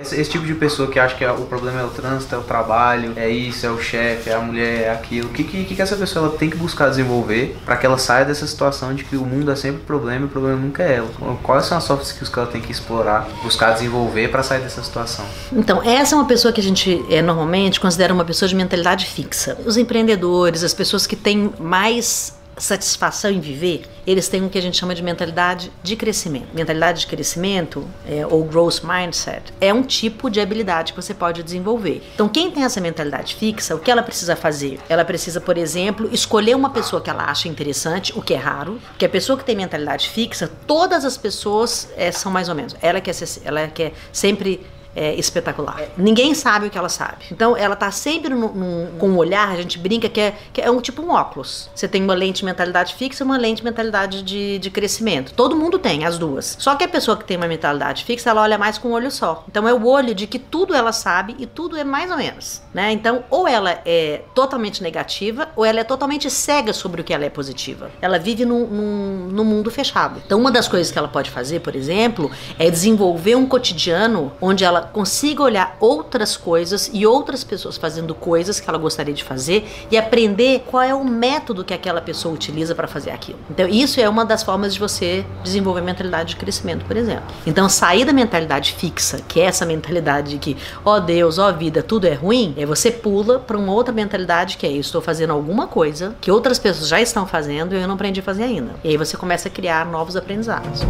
Esse, esse, tipo de pessoa que acha que é, o problema é o trânsito, é o trabalho, é isso, é o chefe, é a mulher, é aquilo. O que, que, que essa pessoa ela tem que buscar desenvolver para que ela saia dessa situação de que o mundo é sempre problema e o problema nunca é ela? Quais são as soft skills que ela tem que explorar, buscar desenvolver para sair dessa situação? Então, essa é uma pessoa que a gente é, normalmente considera uma pessoa de mentalidade fixa. Os empreendedores, as pessoas que têm mais satisfação em viver, eles têm o que a gente chama de mentalidade de crescimento. Mentalidade de crescimento, é, ou growth mindset, é um tipo de habilidade que você pode desenvolver. Então, quem tem essa mentalidade fixa, o que ela precisa fazer? Ela precisa, por exemplo, escolher uma pessoa que ela acha interessante, o que é raro, que a pessoa que tem mentalidade fixa, todas as pessoas é, são mais ou menos. Ela quer, ser, ela quer sempre é, espetacular. Ninguém sabe o que ela sabe. Então ela tá sempre num, num, com um olhar, a gente brinca que é, que é um tipo um óculos. Você tem uma lente de mentalidade fixa e uma lente de mentalidade de, de crescimento. Todo mundo tem as duas. Só que a pessoa que tem uma mentalidade fixa, ela olha mais com um olho só. Então é o olho de que tudo ela sabe e tudo é mais ou menos. Né? Então, ou ela é totalmente negativa, ou ela é totalmente cega sobre o que ela é positiva. Ela vive num, num, num mundo fechado. Então, uma das coisas que ela pode fazer, por exemplo, é desenvolver um cotidiano onde ela consiga olhar outras coisas e outras pessoas fazendo coisas que ela gostaria de fazer e aprender qual é o método que aquela pessoa utiliza para fazer aquilo. Então, isso é uma das formas de você desenvolver mentalidade de crescimento, por exemplo. Então, sair da mentalidade fixa, que é essa mentalidade de que, ó oh Deus, ó oh vida, tudo é ruim, é você pula para uma outra mentalidade que é eu estou fazendo alguma coisa que outras pessoas já estão fazendo e eu não aprendi a fazer ainda. E aí você começa a criar novos aprendizados.